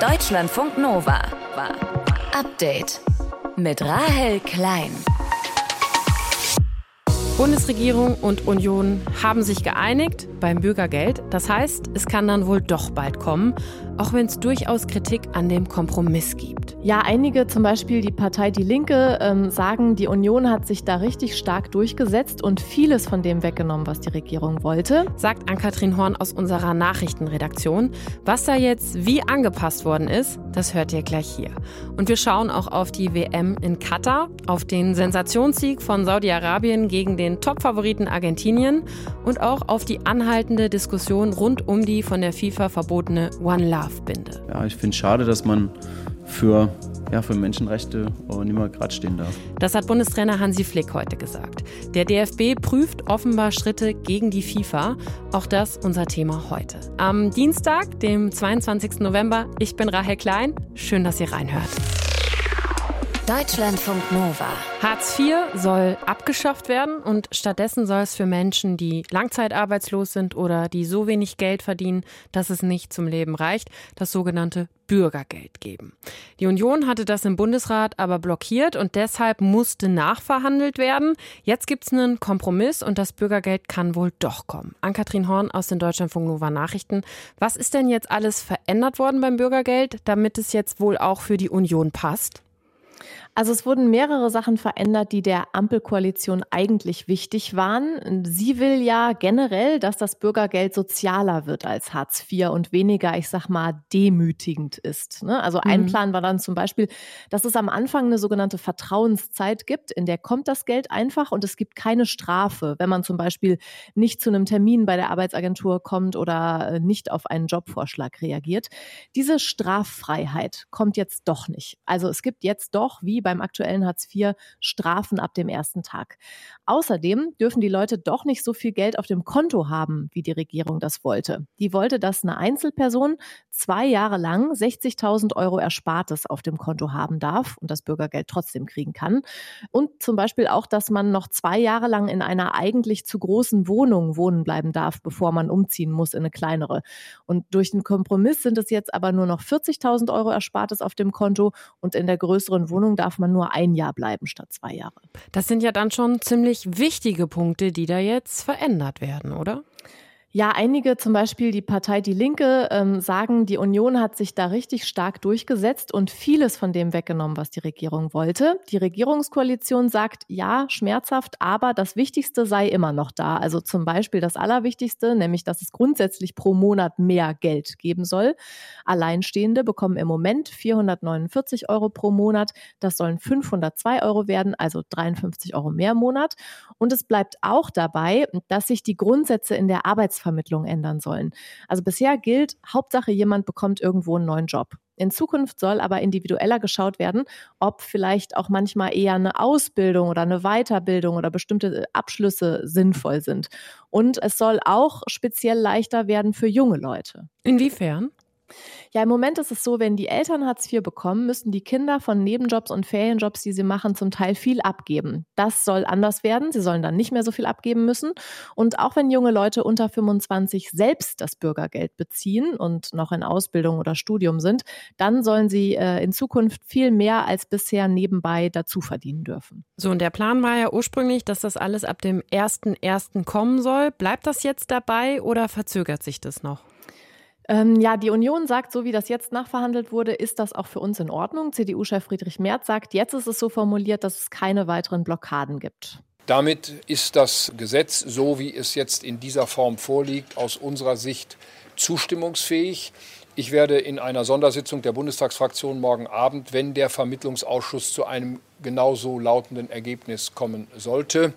Deutschlandfunk Nova. Update mit Rahel Klein. Bundesregierung und Union haben sich geeinigt beim Bürgergeld. Das heißt, es kann dann wohl doch bald kommen, auch wenn es durchaus Kritik an dem Kompromiss gibt. Ja, einige, zum Beispiel die Partei Die Linke, ähm, sagen, die Union hat sich da richtig stark durchgesetzt und vieles von dem weggenommen, was die Regierung wollte. Sagt Ann-Kathrin Horn aus unserer Nachrichtenredaktion. Was da jetzt wie angepasst worden ist, das hört ihr gleich hier. Und wir schauen auch auf die WM in Katar, auf den Sensationssieg von Saudi-Arabien gegen den Top-Favoriten Argentinien und auch auf die anhaltende Diskussion rund um die von der FIFA verbotene One Love-Binde. Ja, ich finde es schade, dass man für, ja, für Menschenrechte nicht mehr gerade stehen darf. Das hat Bundestrainer Hansi Flick heute gesagt. Der DFB prüft offenbar Schritte gegen die FIFA. Auch das unser Thema heute. Am Dienstag, dem 22. November. Ich bin Rahel Klein. Schön, dass ihr reinhört. Deutschlandfunk Nova. Hartz IV soll abgeschafft werden und stattdessen soll es für Menschen, die langzeitarbeitslos sind oder die so wenig Geld verdienen, dass es nicht zum Leben reicht, das sogenannte Bürgergeld geben. Die Union hatte das im Bundesrat aber blockiert und deshalb musste nachverhandelt werden. Jetzt gibt es einen Kompromiss und das Bürgergeld kann wohl doch kommen. Ann-Kathrin Horn aus den Deutschlandfunk Nova Nachrichten. Was ist denn jetzt alles verändert worden beim Bürgergeld, damit es jetzt wohl auch für die Union passt? Also es wurden mehrere Sachen verändert, die der Ampelkoalition eigentlich wichtig waren. Sie will ja generell, dass das Bürgergeld sozialer wird als Hartz IV und weniger, ich sag mal, demütigend ist. Ne? Also ein mhm. Plan war dann zum Beispiel, dass es am Anfang eine sogenannte Vertrauenszeit gibt, in der kommt das Geld einfach und es gibt keine Strafe, wenn man zum Beispiel nicht zu einem Termin bei der Arbeitsagentur kommt oder äh, nicht auf einen Jobvorschlag reagiert. Diese Straffreiheit kommt jetzt doch nicht. Also es gibt jetzt doch, wie beim aktuellen Hartz IV Strafen ab dem ersten Tag. Außerdem dürfen die Leute doch nicht so viel Geld auf dem Konto haben, wie die Regierung das wollte. Die wollte, dass eine Einzelperson zwei Jahre lang 60.000 Euro Erspartes auf dem Konto haben darf und das Bürgergeld trotzdem kriegen kann. Und zum Beispiel auch, dass man noch zwei Jahre lang in einer eigentlich zu großen Wohnung wohnen bleiben darf, bevor man umziehen muss in eine kleinere. Und durch den Kompromiss sind es jetzt aber nur noch 40.000 Euro Erspartes auf dem Konto und in der größeren Wohnung darf man nur ein Jahr bleiben statt zwei Jahre. Das sind ja dann schon ziemlich wichtige Punkte, die da jetzt verändert werden, oder? Ja, einige, zum Beispiel die Partei Die Linke, ähm, sagen, die Union hat sich da richtig stark durchgesetzt und vieles von dem weggenommen, was die Regierung wollte. Die Regierungskoalition sagt, ja, schmerzhaft, aber das Wichtigste sei immer noch da. Also zum Beispiel das Allerwichtigste, nämlich, dass es grundsätzlich pro Monat mehr Geld geben soll. Alleinstehende bekommen im Moment 449 Euro pro Monat. Das sollen 502 Euro werden, also 53 Euro mehr im Monat. Und es bleibt auch dabei, dass sich die Grundsätze in der Arbeits Arbeitsvermittlung ändern sollen. Also bisher gilt, Hauptsache jemand bekommt irgendwo einen neuen Job. In Zukunft soll aber individueller geschaut werden, ob vielleicht auch manchmal eher eine Ausbildung oder eine Weiterbildung oder bestimmte Abschlüsse sinnvoll sind. Und es soll auch speziell leichter werden für junge Leute. Inwiefern? Ja, im Moment ist es so, wenn die Eltern Hartz IV bekommen, müssen die Kinder von Nebenjobs und Ferienjobs, die sie machen, zum Teil viel abgeben. Das soll anders werden. Sie sollen dann nicht mehr so viel abgeben müssen. Und auch wenn junge Leute unter 25 selbst das Bürgergeld beziehen und noch in Ausbildung oder Studium sind, dann sollen sie äh, in Zukunft viel mehr als bisher nebenbei dazu verdienen dürfen. So, und der Plan war ja ursprünglich, dass das alles ab dem 1.1. kommen soll. Bleibt das jetzt dabei oder verzögert sich das noch? Ähm, ja, die Union sagt, so wie das jetzt nachverhandelt wurde, ist das auch für uns in Ordnung. CDU-Chef Friedrich Merz sagt, jetzt ist es so formuliert, dass es keine weiteren Blockaden gibt. Damit ist das Gesetz, so wie es jetzt in dieser Form vorliegt, aus unserer Sicht zustimmungsfähig. Ich werde in einer Sondersitzung der Bundestagsfraktion morgen Abend, wenn der Vermittlungsausschuss zu einem genauso lautenden Ergebnis kommen sollte,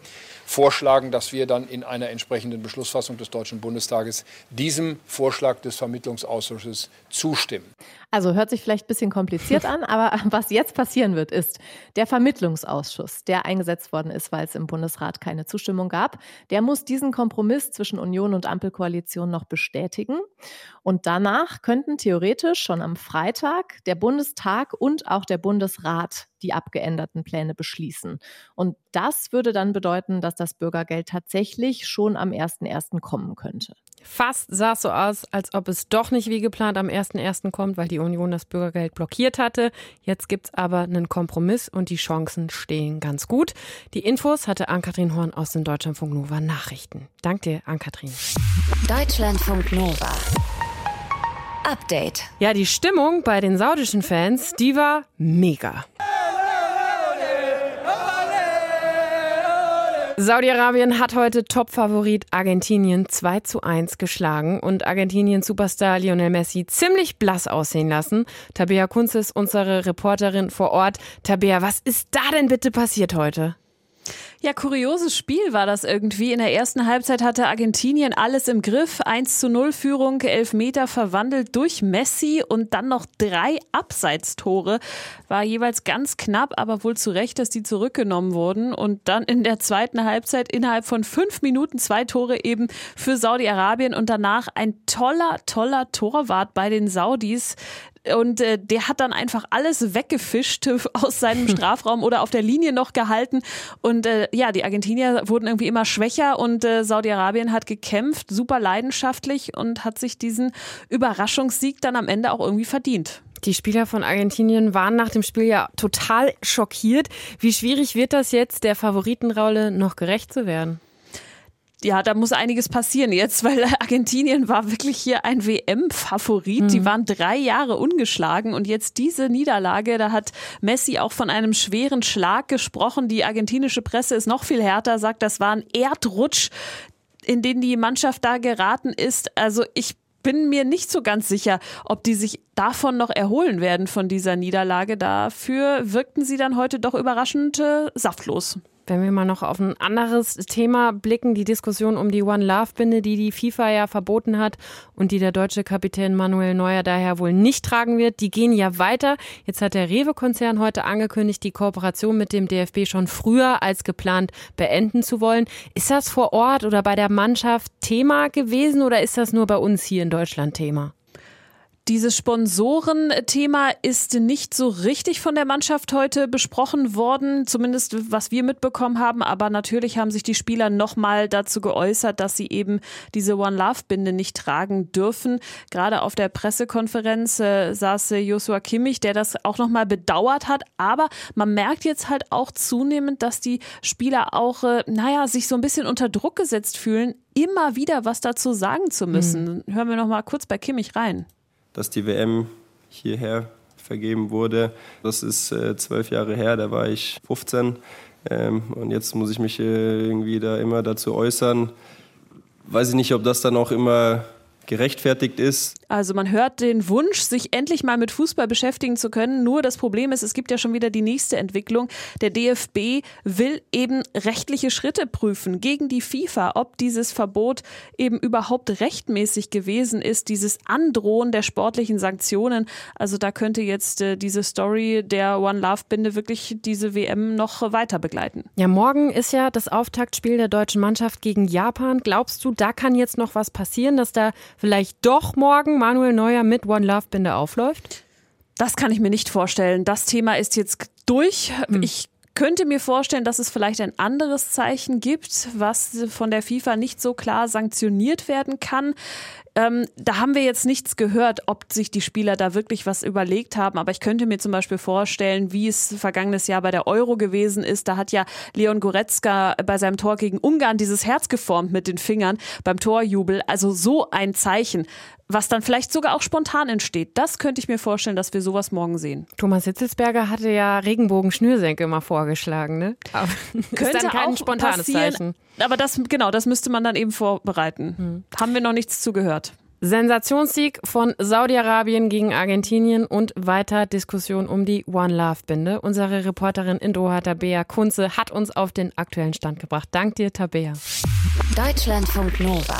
vorschlagen, dass wir dann in einer entsprechenden Beschlussfassung des Deutschen Bundestages diesem Vorschlag des Vermittlungsausschusses zustimmen. Also hört sich vielleicht ein bisschen kompliziert an, aber was jetzt passieren wird, ist der Vermittlungsausschuss, der eingesetzt worden ist, weil es im Bundesrat keine Zustimmung gab, der muss diesen Kompromiss zwischen Union und Ampelkoalition noch bestätigen. Und danach könnten theoretisch schon am Freitag der Bundestag und auch der Bundesrat die abgeänderten Pläne beschließen. Und das würde dann bedeuten, dass das Bürgergeld tatsächlich schon am 1.1. kommen könnte. Fast sah es so aus, als ob es doch nicht wie geplant am 1.1. kommt, weil die Union das Bürgergeld blockiert hatte. Jetzt gibt es aber einen Kompromiss und die Chancen stehen ganz gut. Die Infos hatte Ann-Kathrin Horn aus den Deutschlandfunk Nova Nachrichten. Dank dir, Ann-Kathrin. Deutschlandfunk Nova. Update. Ja, die Stimmung bei den saudischen Fans, die war mega. Saudi-Arabien hat heute Topfavorit Argentinien 2 zu 1 geschlagen und Argentiniens Superstar Lionel Messi ziemlich blass aussehen lassen. Tabea Kunz ist unsere Reporterin vor Ort. Tabea, was ist da denn bitte passiert heute? Ja, kurioses Spiel war das irgendwie. In der ersten Halbzeit hatte Argentinien alles im Griff. 1 zu 0 Führung, elf Meter verwandelt durch Messi und dann noch drei Abseitstore. War jeweils ganz knapp, aber wohl zu Recht, dass die zurückgenommen wurden. Und dann in der zweiten Halbzeit innerhalb von fünf Minuten zwei Tore eben für Saudi-Arabien und danach ein toller, toller Torwart bei den Saudis, und äh, der hat dann einfach alles weggefischt aus seinem Strafraum oder auf der Linie noch gehalten. Und äh, ja, die Argentinier wurden irgendwie immer schwächer und äh, Saudi-Arabien hat gekämpft, super leidenschaftlich und hat sich diesen Überraschungssieg dann am Ende auch irgendwie verdient. Die Spieler von Argentinien waren nach dem Spiel ja total schockiert. Wie schwierig wird das jetzt, der Favoritenrolle noch gerecht zu werden? Ja, da muss einiges passieren jetzt, weil Argentinien war wirklich hier ein WM-Favorit. Mhm. Die waren drei Jahre ungeschlagen und jetzt diese Niederlage, da hat Messi auch von einem schweren Schlag gesprochen. Die argentinische Presse ist noch viel härter, sagt, das war ein Erdrutsch, in den die Mannschaft da geraten ist. Also ich bin mir nicht so ganz sicher, ob die sich davon noch erholen werden von dieser Niederlage. Dafür wirkten sie dann heute doch überraschend äh, saftlos. Wenn wir mal noch auf ein anderes Thema blicken, die Diskussion um die One Love Binde, die die FIFA ja verboten hat und die der deutsche Kapitän Manuel Neuer daher wohl nicht tragen wird, die gehen ja weiter. Jetzt hat der Rewe-Konzern heute angekündigt, die Kooperation mit dem DFB schon früher als geplant beenden zu wollen. Ist das vor Ort oder bei der Mannschaft Thema gewesen oder ist das nur bei uns hier in Deutschland Thema? Dieses Sponsorenthema ist nicht so richtig von der Mannschaft heute besprochen worden, zumindest was wir mitbekommen haben. Aber natürlich haben sich die Spieler nochmal dazu geäußert, dass sie eben diese One Love Binde nicht tragen dürfen. Gerade auf der Pressekonferenz äh, saß äh, Joshua Kimmich, der das auch nochmal bedauert hat. Aber man merkt jetzt halt auch zunehmend, dass die Spieler auch, äh, naja, sich so ein bisschen unter Druck gesetzt fühlen, immer wieder was dazu sagen zu müssen. Mhm. Hören wir nochmal kurz bei Kimmich rein dass die WM hierher vergeben wurde. Das ist äh, zwölf Jahre her, da war ich 15. Ähm, und jetzt muss ich mich äh, irgendwie da immer dazu äußern. Weiß ich nicht, ob das dann auch immer gerechtfertigt ist. Also man hört den Wunsch, sich endlich mal mit Fußball beschäftigen zu können. Nur das Problem ist, es gibt ja schon wieder die nächste Entwicklung. Der DFB will eben rechtliche Schritte prüfen gegen die FIFA, ob dieses Verbot eben überhaupt rechtmäßig gewesen ist, dieses Androhen der sportlichen Sanktionen. Also da könnte jetzt äh, diese Story der One Love Binde wirklich diese WM noch weiter begleiten. Ja, morgen ist ja das Auftaktspiel der deutschen Mannschaft gegen Japan. Glaubst du, da kann jetzt noch was passieren, dass da vielleicht doch morgen Manuel Neuer mit One Love Binde aufläuft? Das kann ich mir nicht vorstellen. Das Thema ist jetzt durch. Hm. Ich könnte mir vorstellen, dass es vielleicht ein anderes Zeichen gibt, was von der FIFA nicht so klar sanktioniert werden kann. Ähm, da haben wir jetzt nichts gehört, ob sich die Spieler da wirklich was überlegt haben. Aber ich könnte mir zum Beispiel vorstellen, wie es vergangenes Jahr bei der Euro gewesen ist. Da hat ja Leon Goretzka bei seinem Tor gegen Ungarn dieses Herz geformt mit den Fingern beim Torjubel. Also so ein Zeichen was dann vielleicht sogar auch spontan entsteht. Das könnte ich mir vorstellen, dass wir sowas morgen sehen. Thomas Hitzelsberger hatte ja Regenbogen-Schnürsenkel mal vorgeschlagen, ne? Aber könnte ist dann kein auch spontanes passieren, Zeichen. Aber das, genau, das müsste man dann eben vorbereiten. Hm. Haben wir noch nichts zugehört. Sensationssieg von Saudi-Arabien gegen Argentinien und weiter Diskussion um die One Love Binde. Unsere Reporterin in Doha, Tabea Kunze, hat uns auf den aktuellen Stand gebracht. Dank dir, Tabea. Deutschlandfunk Nova.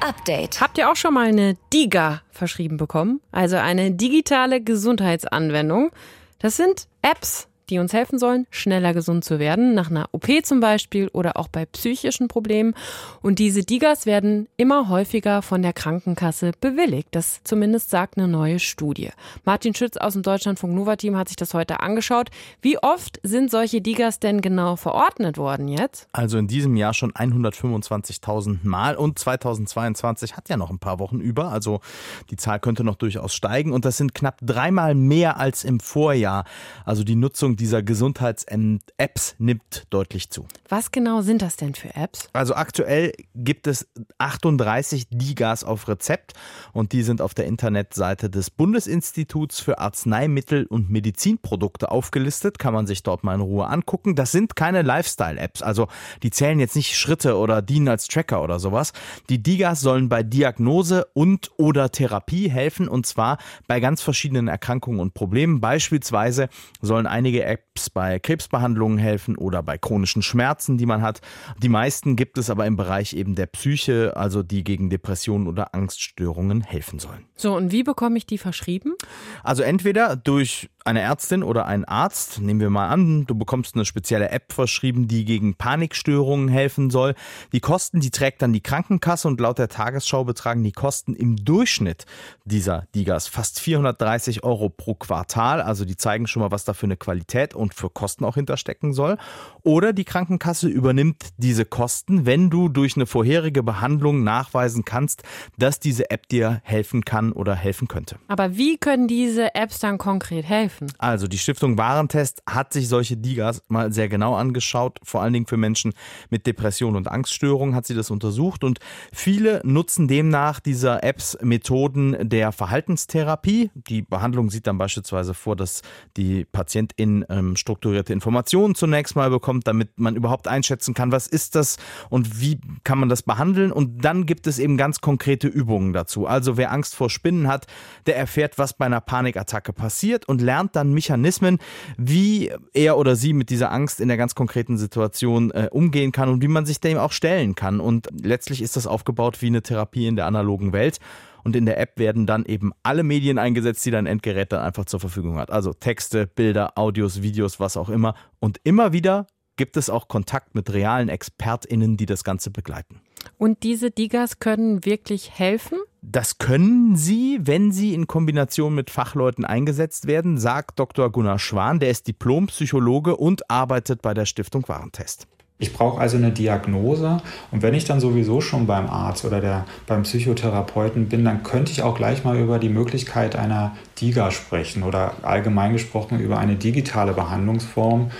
Update. Habt ihr auch schon mal eine DIGA verschrieben bekommen? Also eine digitale Gesundheitsanwendung. Das sind Apps, die uns helfen sollen, schneller gesund zu werden, nach einer OP zum Beispiel oder auch bei psychischen Problemen. Und diese Digas werden immer häufiger von der Krankenkasse bewilligt. Das zumindest sagt eine neue Studie. Martin Schütz aus dem Deutschlandfunk Nova Team hat sich das heute angeschaut. Wie oft sind solche Digas denn genau verordnet worden jetzt? Also in diesem Jahr schon 125.000 Mal und 2022 hat ja noch ein paar Wochen über. Also die Zahl könnte noch durchaus steigen und das sind knapp dreimal mehr als im Vorjahr. Also die Nutzung dieser Gesundheits-Apps nimmt deutlich zu. Was genau sind das denn für Apps? Also aktuell gibt es 38 Digas auf Rezept und die sind auf der Internetseite des Bundesinstituts für Arzneimittel und Medizinprodukte aufgelistet. Kann man sich dort mal in Ruhe angucken. Das sind keine Lifestyle-Apps, also die zählen jetzt nicht Schritte oder dienen als Tracker oder sowas. Die Digas sollen bei Diagnose und oder Therapie helfen und zwar bei ganz verschiedenen Erkrankungen und Problemen. Beispielsweise sollen einige Apps bei Krebsbehandlungen helfen oder bei chronischen Schmerzen, die man hat. Die meisten gibt es aber im Bereich eben der Psyche, also die gegen Depressionen oder Angststörungen helfen sollen. So, und wie bekomme ich die verschrieben? Also entweder durch eine Ärztin oder einen Arzt, nehmen wir mal an, du bekommst eine spezielle App verschrieben, die gegen Panikstörungen helfen soll. Die Kosten, die trägt dann die Krankenkasse und laut der Tagesschau betragen die Kosten im Durchschnitt dieser Digas fast 430 Euro pro Quartal. Also die zeigen schon mal, was da für eine Qualität und für Kosten auch hinterstecken soll. Oder die Krankenkasse übernimmt diese Kosten, wenn du durch eine vorherige Behandlung nachweisen kannst, dass diese App dir helfen kann oder helfen könnte. Aber wie können diese Apps dann konkret helfen? Also die Stiftung Warentest hat sich solche Digas mal sehr genau angeschaut, vor allen Dingen für Menschen mit Depression und Angststörungen hat sie das untersucht und viele nutzen demnach dieser Apps Methoden der Verhaltenstherapie. Die Behandlung sieht dann beispielsweise vor, dass die Patientin ähm, strukturierte Informationen zunächst mal bekommt, damit man überhaupt einschätzen kann, was ist das und wie kann man das behandeln und dann gibt es eben ganz konkrete Übungen dazu. Also wer Angst vor Spinnen hat, der erfährt, was bei einer Panikattacke passiert und lernt dann Mechanismen, wie er oder sie mit dieser Angst in der ganz konkreten Situation äh, umgehen kann und wie man sich dem auch stellen kann. Und letztlich ist das aufgebaut wie eine Therapie in der analogen Welt. Und in der App werden dann eben alle Medien eingesetzt, die dein Endgerät dann einfach zur Verfügung hat. Also Texte, Bilder, Audios, Videos, was auch immer. Und immer wieder gibt es auch Kontakt mit realen ExpertInnen, die das Ganze begleiten. Und diese Digas können wirklich helfen? Das können sie, wenn sie in Kombination mit Fachleuten eingesetzt werden, sagt Dr. Gunnar Schwan. Der ist Diplompsychologe und arbeitet bei der Stiftung Warentest. Ich brauche also eine Diagnose. Und wenn ich dann sowieso schon beim Arzt oder der, beim Psychotherapeuten bin, dann könnte ich auch gleich mal über die Möglichkeit einer DIGA sprechen oder allgemein gesprochen über eine digitale Behandlungsform,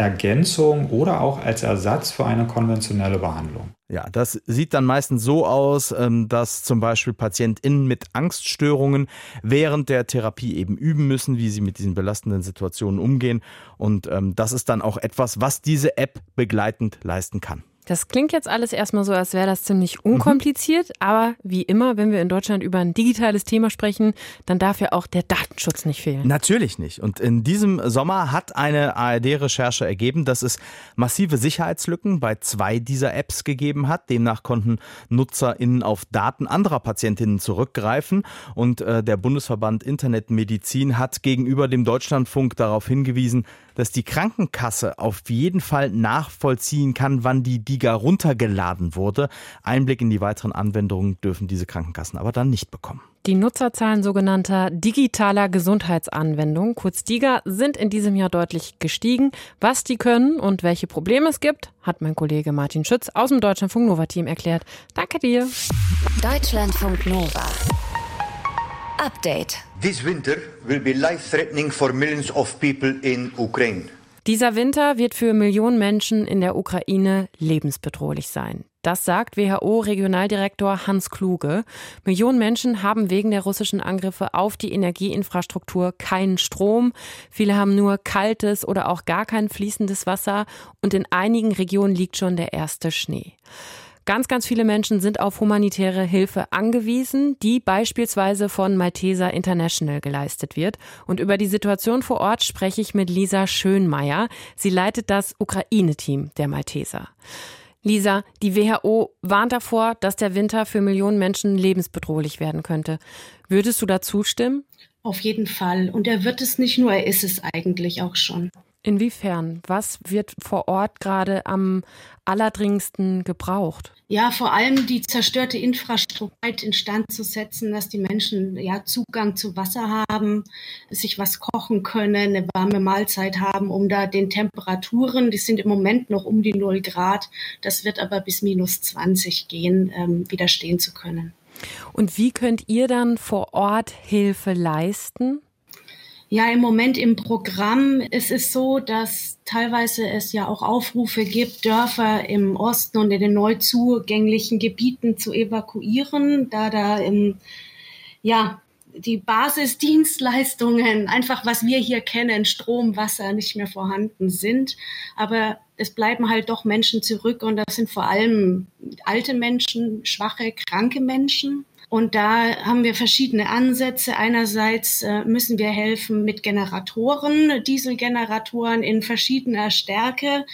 Ergänzung oder auch als Ersatz für eine konventionelle Behandlung. Ja, das sieht dann meistens so aus, ähm, dass zum Beispiel PatientInnen mit Angststörungen während der Therapie eben üben müssen, wie sie mit diesen belastenden Situationen umgehen. Und ähm, das ist dann auch etwas, was diese App begleitend leisten kann. Das klingt jetzt alles erstmal so, als wäre das ziemlich unkompliziert, mhm. aber wie immer, wenn wir in Deutschland über ein digitales Thema sprechen, dann darf ja auch der Datenschutz nicht fehlen. Natürlich nicht. Und in diesem Sommer hat eine ARD-Recherche ergeben, dass es massive Sicherheitslücken bei zwei dieser Apps gegeben hat. Demnach konnten NutzerInnen auf Daten anderer Patientinnen zurückgreifen. Und äh, der Bundesverband Internetmedizin hat gegenüber dem Deutschlandfunk darauf hingewiesen, dass die Krankenkasse auf jeden Fall nachvollziehen kann, wann die DIGA runtergeladen wurde. Einblick in die weiteren Anwendungen dürfen diese Krankenkassen aber dann nicht bekommen. Die Nutzerzahlen sogenannter digitaler Gesundheitsanwendungen, kurz DIGA, sind in diesem Jahr deutlich gestiegen. Was die können und welche Probleme es gibt, hat mein Kollege Martin Schütz aus dem Deutschlandfunk Nova Team erklärt. Danke dir. Deutschlandfunk Nova. Update. This winter will be life-threatening for millions of people in Ukraine. Dieser Winter wird für Millionen Menschen in der Ukraine lebensbedrohlich sein. Das sagt WHO-Regionaldirektor Hans Kluge. Millionen Menschen haben wegen der russischen Angriffe auf die Energieinfrastruktur keinen Strom. Viele haben nur kaltes oder auch gar kein fließendes Wasser und in einigen Regionen liegt schon der erste Schnee. Ganz, ganz viele Menschen sind auf humanitäre Hilfe angewiesen, die beispielsweise von Malteser International geleistet wird. Und über die Situation vor Ort spreche ich mit Lisa Schönmeier. Sie leitet das Ukraine-Team der Malteser. Lisa, die WHO warnt davor, dass der Winter für Millionen Menschen lebensbedrohlich werden könnte. Würdest du da zustimmen? Auf jeden Fall. Und er wird es nicht nur, er ist es eigentlich auch schon. Inwiefern? Was wird vor Ort gerade am allerdringendsten gebraucht? Ja, vor allem die zerstörte Infrastruktur instand zu setzen, dass die Menschen ja Zugang zu Wasser haben, sich was kochen können, eine warme Mahlzeit haben, um da den Temperaturen, die sind im Moment noch um die 0 Grad, das wird aber bis minus 20 gehen, ähm, widerstehen zu können. Und wie könnt ihr dann vor Ort Hilfe leisten? Ja, im Moment im Programm ist es so, dass teilweise es ja auch Aufrufe gibt, Dörfer im Osten und in den neu zugänglichen Gebieten zu evakuieren, da da im, ja, die Basisdienstleistungen, einfach was wir hier kennen, Strom, Wasser nicht mehr vorhanden sind. Aber es bleiben halt doch Menschen zurück und das sind vor allem alte Menschen, schwache, kranke Menschen. Und da haben wir verschiedene Ansätze. Einerseits äh, müssen wir helfen mit Generatoren, Dieselgeneratoren in verschiedener Stärke.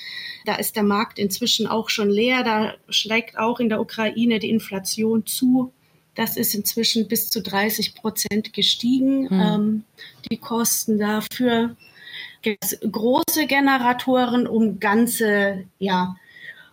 Da ist der Markt inzwischen auch schon leer. Da schlägt auch in der Ukraine die Inflation zu. Das ist inzwischen bis zu 30 Prozent gestiegen, hm. ähm, die Kosten dafür. Große Generatoren, um ganze, ja,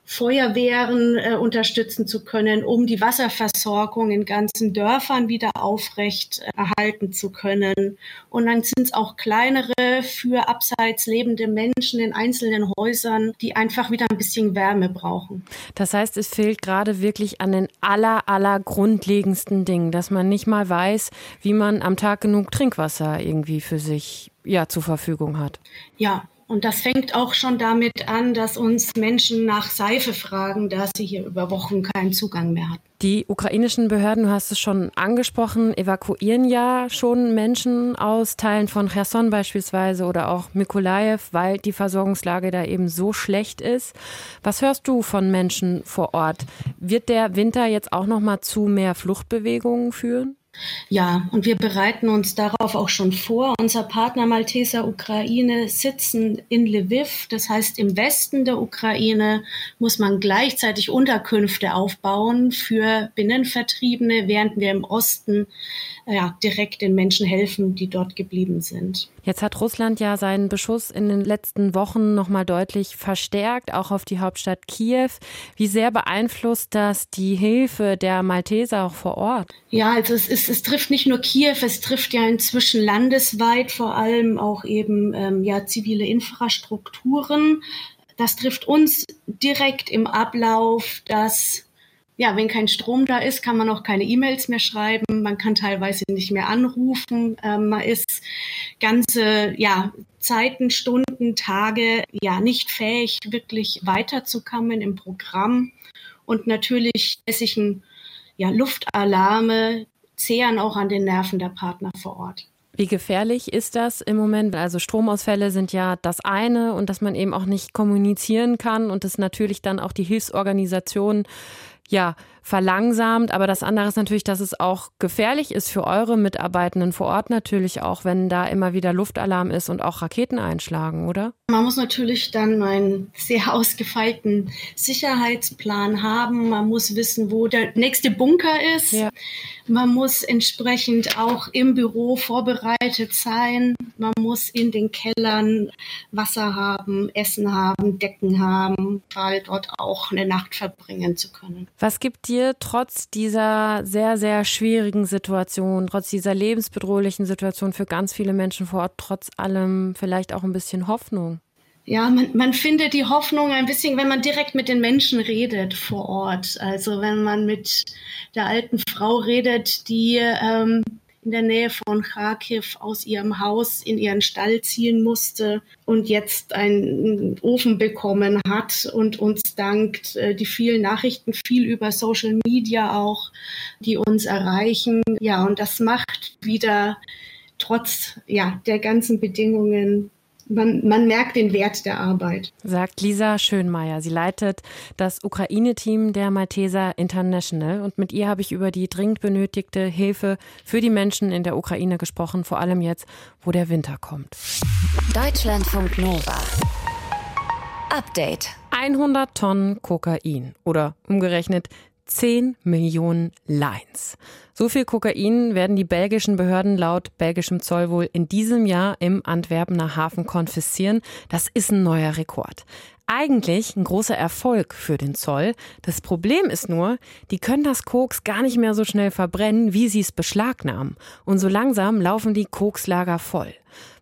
Feuerwehren äh, unterstützen zu können, um die Wasserversorgung in ganzen Dörfern wieder aufrecht äh, erhalten zu können. Und dann sind es auch kleinere für abseits lebende Menschen in einzelnen Häusern, die einfach wieder ein bisschen Wärme brauchen. Das heißt, es fehlt gerade wirklich an den aller, aller grundlegendsten Dingen, dass man nicht mal weiß, wie man am Tag genug Trinkwasser irgendwie für sich ja zur Verfügung hat. Ja, und das fängt auch schon damit an, dass uns Menschen nach Seife fragen, da sie hier über Wochen keinen Zugang mehr hatten. Die ukrainischen Behörden, du hast es schon angesprochen, evakuieren ja schon Menschen aus Teilen von Cherson beispielsweise oder auch Mykolaiv, weil die Versorgungslage da eben so schlecht ist. Was hörst du von Menschen vor Ort? Wird der Winter jetzt auch noch mal zu mehr Fluchtbewegungen führen? Ja, und wir bereiten uns darauf auch schon vor. Unser Partner Malteser Ukraine sitzen in Lviv, das heißt im Westen der Ukraine muss man gleichzeitig Unterkünfte aufbauen für Binnenvertriebene, während wir im Osten ja, direkt den Menschen helfen, die dort geblieben sind. Jetzt hat Russland ja seinen Beschuss in den letzten Wochen nochmal deutlich verstärkt, auch auf die Hauptstadt Kiew. Wie sehr beeinflusst das die Hilfe der Malteser auch vor Ort? Ja, also es, ist, es trifft nicht nur Kiew, es trifft ja inzwischen landesweit vor allem auch eben ähm, ja, zivile Infrastrukturen. Das trifft uns direkt im Ablauf, dass ja, wenn kein Strom da ist, kann man auch keine E-Mails mehr schreiben, man kann teilweise nicht mehr anrufen, ähm, man ist ganze ja, Zeiten, Stunden, Tage ja nicht fähig, wirklich weiterzukommen im Programm. Und natürlich lässigen ja, Luftalarme zehren auch an den Nerven der Partner vor Ort. Wie gefährlich ist das im Moment? Also Stromausfälle sind ja das eine und dass man eben auch nicht kommunizieren kann und das natürlich dann auch die Hilfsorganisationen ja, verlangsamt. Aber das andere ist natürlich, dass es auch gefährlich ist für eure Mitarbeitenden vor Ort natürlich auch, wenn da immer wieder Luftalarm ist und auch Raketen einschlagen, oder? Man muss natürlich dann einen sehr ausgefeilten Sicherheitsplan haben. Man muss wissen, wo der nächste Bunker ist. Ja. Man muss entsprechend auch im Büro vorbereitet sein. Man muss in den Kellern Wasser haben, Essen haben, Decken haben, weil dort auch eine Nacht verbringen zu können. Was gibt dir trotz dieser sehr, sehr schwierigen Situation, trotz dieser lebensbedrohlichen Situation für ganz viele Menschen vor Ort, trotz allem vielleicht auch ein bisschen Hoffnung? Ja, man, man findet die Hoffnung ein bisschen, wenn man direkt mit den Menschen redet vor Ort. Also wenn man mit der alten Frau redet, die ähm, in der Nähe von Kharkiv aus ihrem Haus in ihren Stall ziehen musste und jetzt einen Ofen bekommen hat und uns dankt. Äh, die vielen Nachrichten, viel über Social Media auch, die uns erreichen. Ja, und das macht wieder trotz ja, der ganzen Bedingungen man, man, merkt den Wert der Arbeit. Sagt Lisa Schönmeier. Sie leitet das Ukraine-Team der Malteser International. Und mit ihr habe ich über die dringend benötigte Hilfe für die Menschen in der Ukraine gesprochen, vor allem jetzt, wo der Winter kommt. Deutschlandfunk Nova. Update. 100 Tonnen Kokain oder umgerechnet 10 Millionen Lines. So viel Kokain werden die belgischen Behörden laut belgischem Zoll wohl in diesem Jahr im Antwerpener Hafen konfiszieren. Das ist ein neuer Rekord. Eigentlich ein großer Erfolg für den Zoll. Das Problem ist nur, die können das Koks gar nicht mehr so schnell verbrennen, wie sie es beschlagnahmen. Und so langsam laufen die Kokslager voll.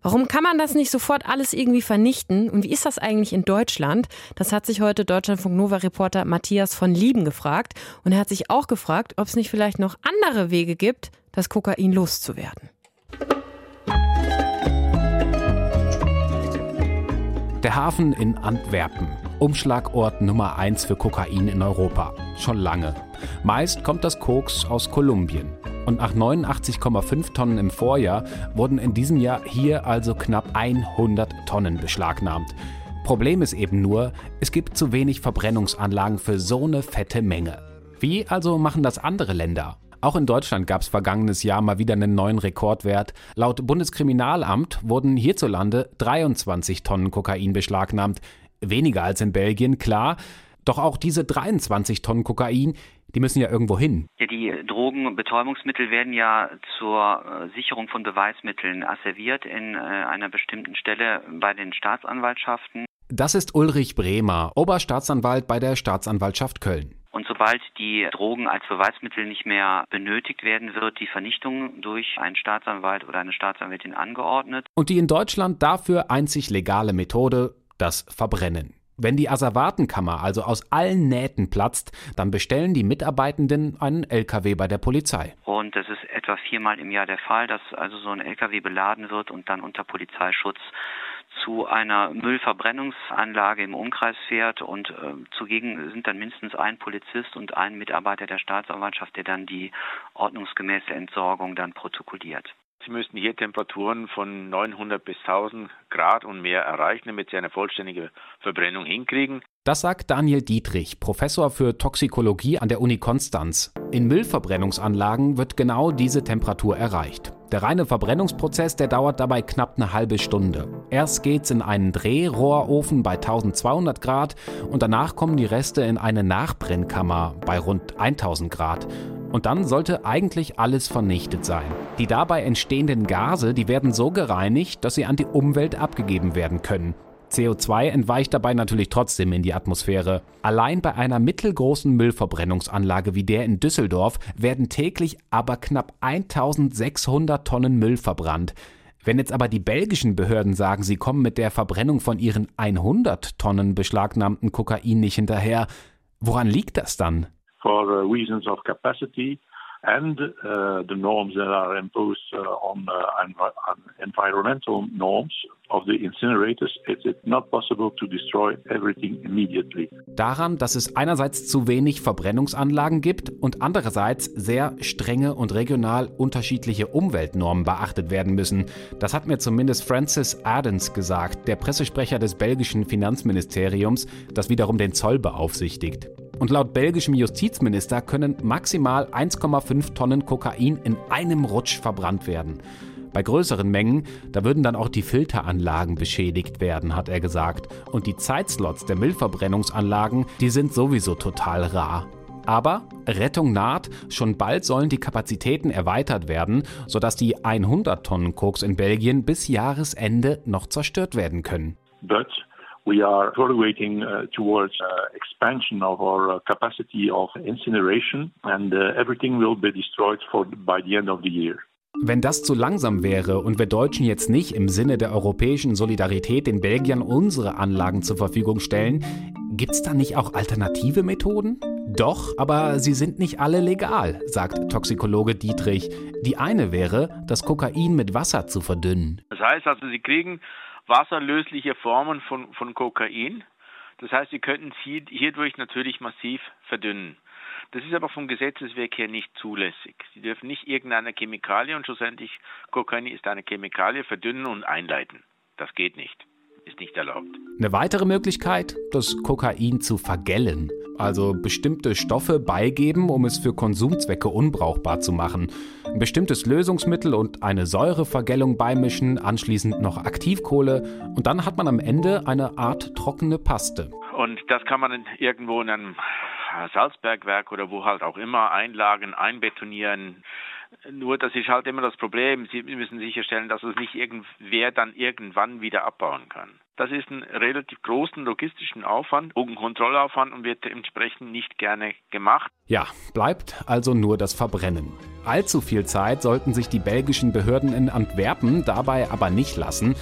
Warum kann man das nicht sofort alles irgendwie vernichten? Und wie ist das eigentlich in Deutschland? Das hat sich heute Deutschlandfunk Nova Reporter Matthias von Lieben gefragt. Und er hat sich auch gefragt, ob es nicht vielleicht noch andere Wege gibt, das Kokain loszuwerden. Der Hafen in Antwerpen. Umschlagort Nummer 1 für Kokain in Europa. Schon lange. Meist kommt das Koks aus Kolumbien. Und nach 89,5 Tonnen im Vorjahr wurden in diesem Jahr hier also knapp 100 Tonnen beschlagnahmt. Problem ist eben nur, es gibt zu wenig Verbrennungsanlagen für so eine fette Menge. Wie also machen das andere Länder? Auch in Deutschland gab es vergangenes Jahr mal wieder einen neuen Rekordwert. Laut Bundeskriminalamt wurden hierzulande 23 Tonnen Kokain beschlagnahmt. Weniger als in Belgien, klar. Doch auch diese 23 Tonnen Kokain, die müssen ja irgendwo hin. Ja, die Drogen und Betäubungsmittel werden ja zur äh, Sicherung von Beweismitteln asserviert in äh, einer bestimmten Stelle bei den Staatsanwaltschaften. Das ist Ulrich Bremer, Oberstaatsanwalt bei der Staatsanwaltschaft Köln. Und sobald die Drogen als Beweismittel nicht mehr benötigt werden, wird die Vernichtung durch einen Staatsanwalt oder eine Staatsanwältin angeordnet. Und die in Deutschland dafür einzig legale Methode, das Verbrennen. Wenn die Asservatenkammer also aus allen Nähten platzt, dann bestellen die Mitarbeitenden einen LKW bei der Polizei. Und es ist etwa viermal im Jahr der Fall, dass also so ein LKW beladen wird und dann unter Polizeischutz zu einer Müllverbrennungsanlage im Umkreis fährt und äh, zugegen sind dann mindestens ein Polizist und ein Mitarbeiter der Staatsanwaltschaft, der dann die ordnungsgemäße Entsorgung dann protokolliert. Sie müssten hier Temperaturen von 900 bis 1000 Grad und mehr erreichen, damit Sie eine vollständige Verbrennung hinkriegen. Das sagt Daniel Dietrich, Professor für Toxikologie an der Uni Konstanz. In Müllverbrennungsanlagen wird genau diese Temperatur erreicht. Der reine Verbrennungsprozess, der dauert dabei knapp eine halbe Stunde. Erst geht's in einen Drehrohrofen bei 1200 Grad und danach kommen die Reste in eine Nachbrennkammer bei rund 1000 Grad. Und dann sollte eigentlich alles vernichtet sein. Die dabei entstehenden Gase, die werden so gereinigt, dass sie an die Umwelt abgegeben werden können. CO2 entweicht dabei natürlich trotzdem in die Atmosphäre. Allein bei einer mittelgroßen Müllverbrennungsanlage wie der in Düsseldorf werden täglich aber knapp 1600 Tonnen Müll verbrannt. Wenn jetzt aber die belgischen Behörden sagen, sie kommen mit der Verbrennung von ihren 100 Tonnen beschlagnahmten Kokain nicht hinterher, woran liegt das dann? For uh, reasons of capacity, and uh, the norms that are imposed uh, on, uh, env on environmental norms of the incinerators, it's not possible to destroy everything immediately. Daran, dass es einerseits zu wenig Verbrennungsanlagen gibt und andererseits sehr strenge und regional unterschiedliche Umweltnormen beachtet werden müssen. Das hat mir zumindest Francis Ardens gesagt, der Pressesprecher des belgischen Finanzministeriums, das wiederum den Zoll beaufsichtigt. Und laut belgischem Justizminister können maximal 1,5 Tonnen Kokain in einem Rutsch verbrannt werden. Bei größeren Mengen, da würden dann auch die Filteranlagen beschädigt werden, hat er gesagt. Und die Zeitslots der Müllverbrennungsanlagen, die sind sowieso total rar. Aber Rettung naht, schon bald sollen die Kapazitäten erweitert werden, sodass die 100 Tonnen Koks in Belgien bis Jahresende noch zerstört werden können. But we are evaluating uh, towards uh, expansion of our uh, capacity of incineration, and uh, everything will be destroyed for, by the end of the year. Wenn das zu langsam wäre und wir Deutschen jetzt nicht im Sinne der europäischen Solidarität den Belgiern unsere Anlagen zur Verfügung stellen, gibt es da nicht auch alternative Methoden? Doch, aber sie sind nicht alle legal, sagt Toxikologe Dietrich. Die eine wäre, das Kokain mit Wasser zu verdünnen. Das heißt also, Sie kriegen wasserlösliche Formen von, von Kokain. Das heißt, Sie könnten sie hierdurch natürlich massiv verdünnen. Das ist aber vom Gesetzeswerk her nicht zulässig. Sie dürfen nicht irgendeine Chemikalie und schlussendlich Kokain ist eine Chemikalie verdünnen und einleiten. Das geht nicht. Ist nicht erlaubt. Eine weitere Möglichkeit, das Kokain zu vergällen, also bestimmte Stoffe beigeben, um es für Konsumzwecke unbrauchbar zu machen. Ein bestimmtes Lösungsmittel und eine Säurevergällung beimischen, anschließend noch Aktivkohle und dann hat man am Ende eine Art trockene Paste. Und das kann man irgendwo in einem Salzbergwerk oder wo halt auch immer einlagen, einbetonieren. Nur das ist halt immer das Problem. Sie müssen sicherstellen, dass es nicht irgendwer dann irgendwann wieder abbauen kann. Das ist ein relativ großen logistischen Aufwand, und Kontrollaufwand und wird entsprechend nicht gerne gemacht. Ja, bleibt also nur das Verbrennen. Allzu viel Zeit sollten sich die belgischen Behörden in Antwerpen dabei aber nicht lassen,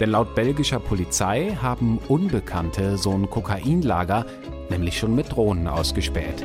denn laut belgischer Polizei haben Unbekannte so ein Kokainlager nämlich schon mit Drohnen ausgespäht.